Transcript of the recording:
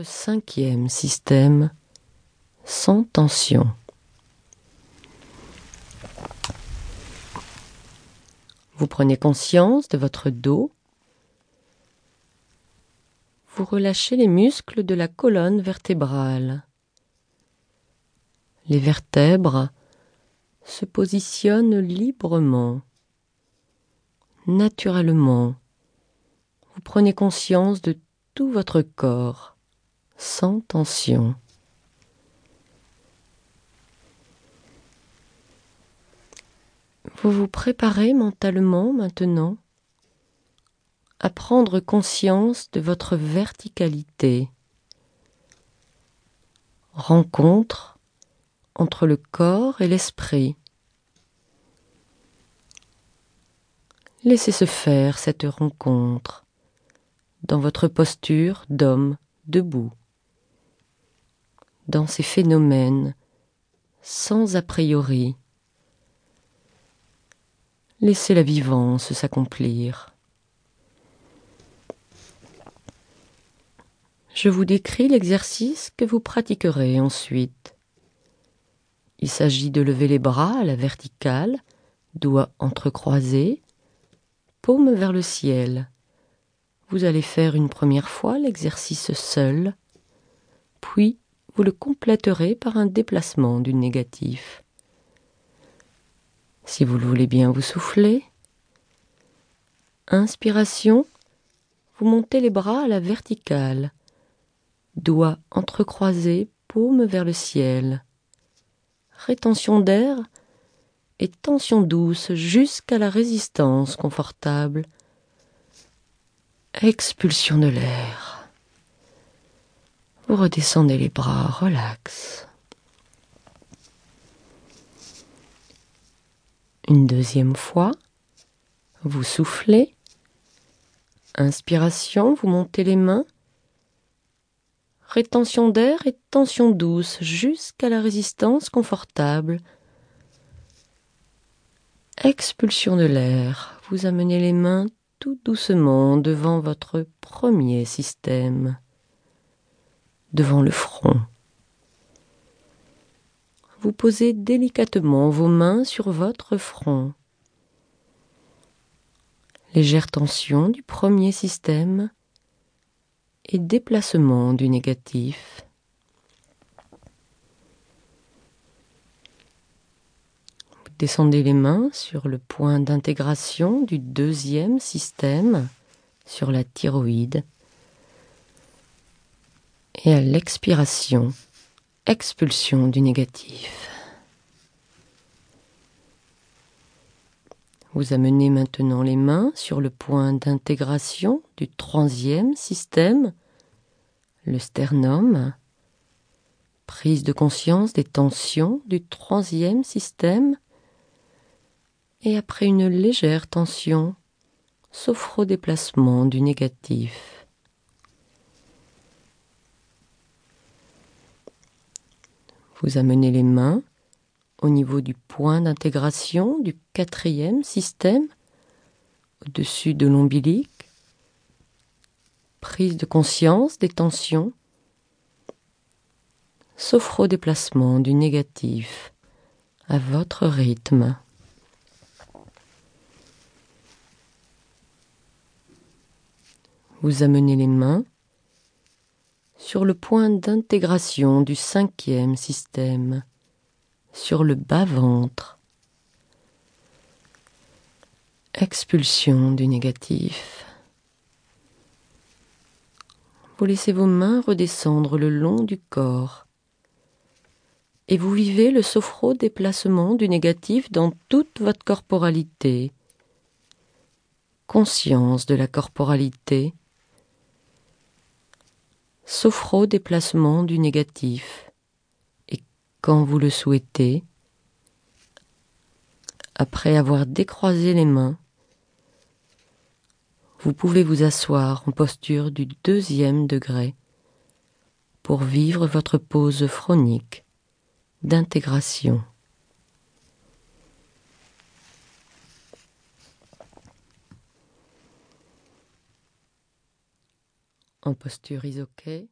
cinquième système sans tension. Vous prenez conscience de votre dos. Vous relâchez les muscles de la colonne vertébrale. Les vertèbres se positionnent librement, naturellement. Vous prenez conscience de tout votre corps sans tension. Vous vous préparez mentalement maintenant à prendre conscience de votre verticalité. Rencontre entre le corps et l'esprit. Laissez se faire cette rencontre dans votre posture d'homme debout, dans ces phénomènes sans a priori. Laissez la vivance s'accomplir. Je vous décris l'exercice que vous pratiquerez ensuite. Il s'agit de lever les bras à la verticale, doigts entrecroisés, paume vers le ciel. Vous allez faire une première fois l'exercice seul, puis vous le compléterez par un déplacement du négatif. Si vous le voulez bien, vous soufflez. Inspiration, vous montez les bras à la verticale, doigts entrecroisés, paume vers le ciel. Rétention d'air et tension douce jusqu'à la résistance confortable expulsion de l'air. Vous redescendez les bras, relax. Une deuxième fois, vous soufflez. Inspiration, vous montez les mains. Rétention d'air et tension douce jusqu'à la résistance confortable. Expulsion de l'air, vous amenez les mains tout doucement devant votre premier système, devant le front. Vous posez délicatement vos mains sur votre front. Légère tension du premier système et déplacement du négatif. Descendez les mains sur le point d'intégration du deuxième système, sur la thyroïde. Et à l'expiration, expulsion du négatif. Vous amenez maintenant les mains sur le point d'intégration du troisième système, le sternum. Prise de conscience des tensions du troisième système et après une légère tension, sophro-déplacement du négatif. Vous amenez les mains au niveau du point d'intégration du quatrième système, au-dessus de l'ombilic. Prise de conscience des tensions. Sophro-déplacement du négatif à votre rythme. Vous amenez les mains sur le point d'intégration du cinquième système, sur le bas-ventre. Expulsion du négatif. Vous laissez vos mains redescendre le long du corps et vous vivez le sophro-déplacement du négatif dans toute votre corporalité. Conscience de la corporalité sophro-déplacement du négatif. Et quand vous le souhaitez, après avoir décroisé les mains, vous pouvez vous asseoir en posture du deuxième degré pour vivre votre pause phronique d'intégration. En posture isoquée.